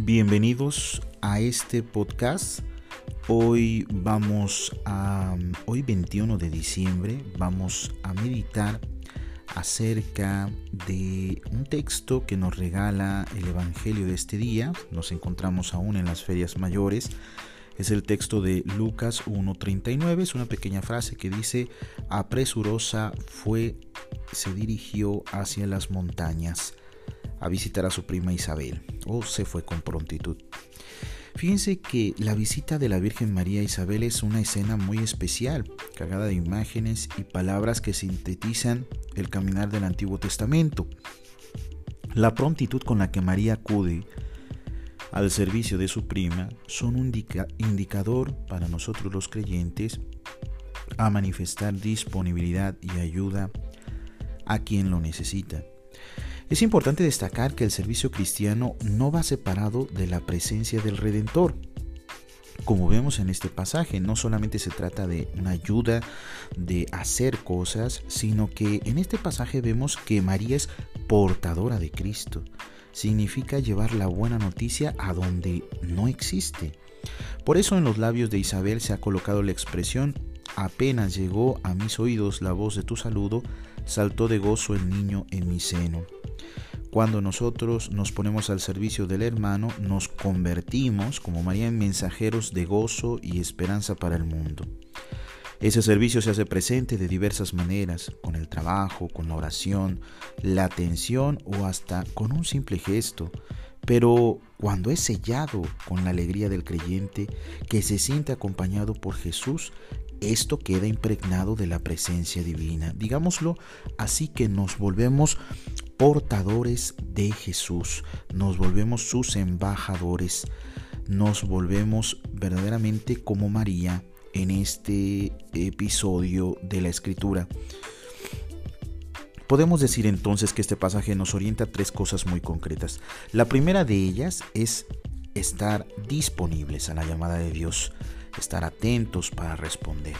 Bienvenidos a este podcast. Hoy vamos a, hoy 21 de diciembre, vamos a meditar acerca de un texto que nos regala el Evangelio de este día. Nos encontramos aún en las ferias mayores. Es el texto de Lucas 1.39. Es una pequeña frase que dice, apresurosa fue, se dirigió hacia las montañas a visitar a su prima Isabel, o se fue con prontitud. Fíjense que la visita de la Virgen María a Isabel es una escena muy especial, cargada de imágenes y palabras que sintetizan el caminar del Antiguo Testamento. La prontitud con la que María acude al servicio de su prima son un indicador para nosotros los creyentes a manifestar disponibilidad y ayuda a quien lo necesita. Es importante destacar que el servicio cristiano no va separado de la presencia del Redentor. Como vemos en este pasaje, no solamente se trata de una ayuda de hacer cosas, sino que en este pasaje vemos que María es portadora de Cristo. Significa llevar la buena noticia a donde no existe. Por eso en los labios de Isabel se ha colocado la expresión apenas llegó a mis oídos la voz de tu saludo, saltó de gozo el niño en mi seno. Cuando nosotros nos ponemos al servicio del hermano, nos convertimos, como María, en mensajeros de gozo y esperanza para el mundo. Ese servicio se hace presente de diversas maneras, con el trabajo, con la oración, la atención o hasta con un simple gesto. Pero cuando es sellado con la alegría del creyente que se siente acompañado por Jesús, esto queda impregnado de la presencia divina. Digámoslo así que nos volvemos portadores de Jesús, nos volvemos sus embajadores, nos volvemos verdaderamente como María en este episodio de la escritura. Podemos decir entonces que este pasaje nos orienta a tres cosas muy concretas. La primera de ellas es estar disponibles a la llamada de Dios estar atentos para responder.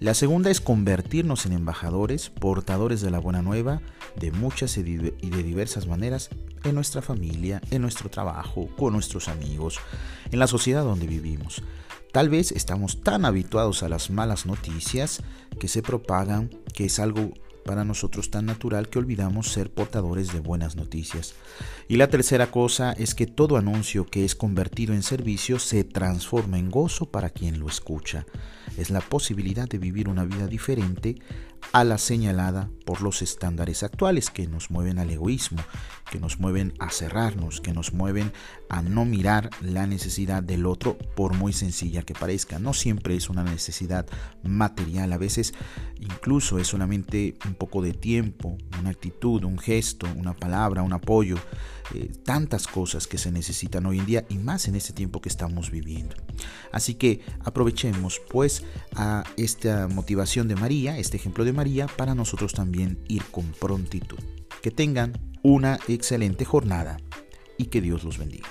La segunda es convertirnos en embajadores, portadores de la buena nueva, de muchas y de diversas maneras, en nuestra familia, en nuestro trabajo, con nuestros amigos, en la sociedad donde vivimos. Tal vez estamos tan habituados a las malas noticias que se propagan que es algo para nosotros tan natural que olvidamos ser portadores de buenas noticias. Y la tercera cosa es que todo anuncio que es convertido en servicio se transforma en gozo para quien lo escucha. Es la posibilidad de vivir una vida diferente a la señalada por los estándares actuales que nos mueven al egoísmo, que nos mueven a cerrarnos, que nos mueven a no mirar la necesidad del otro por muy sencilla que parezca. No siempre es una necesidad material, a veces incluso es solamente un poco de tiempo, una actitud, un gesto, una palabra, un apoyo, eh, tantas cosas que se necesitan hoy en día y más en este tiempo que estamos viviendo. Así que aprovechemos pues a esta motivación de María, este ejemplo de María, para nosotros también ir con prontitud. Que tengan una excelente jornada y que Dios los bendiga.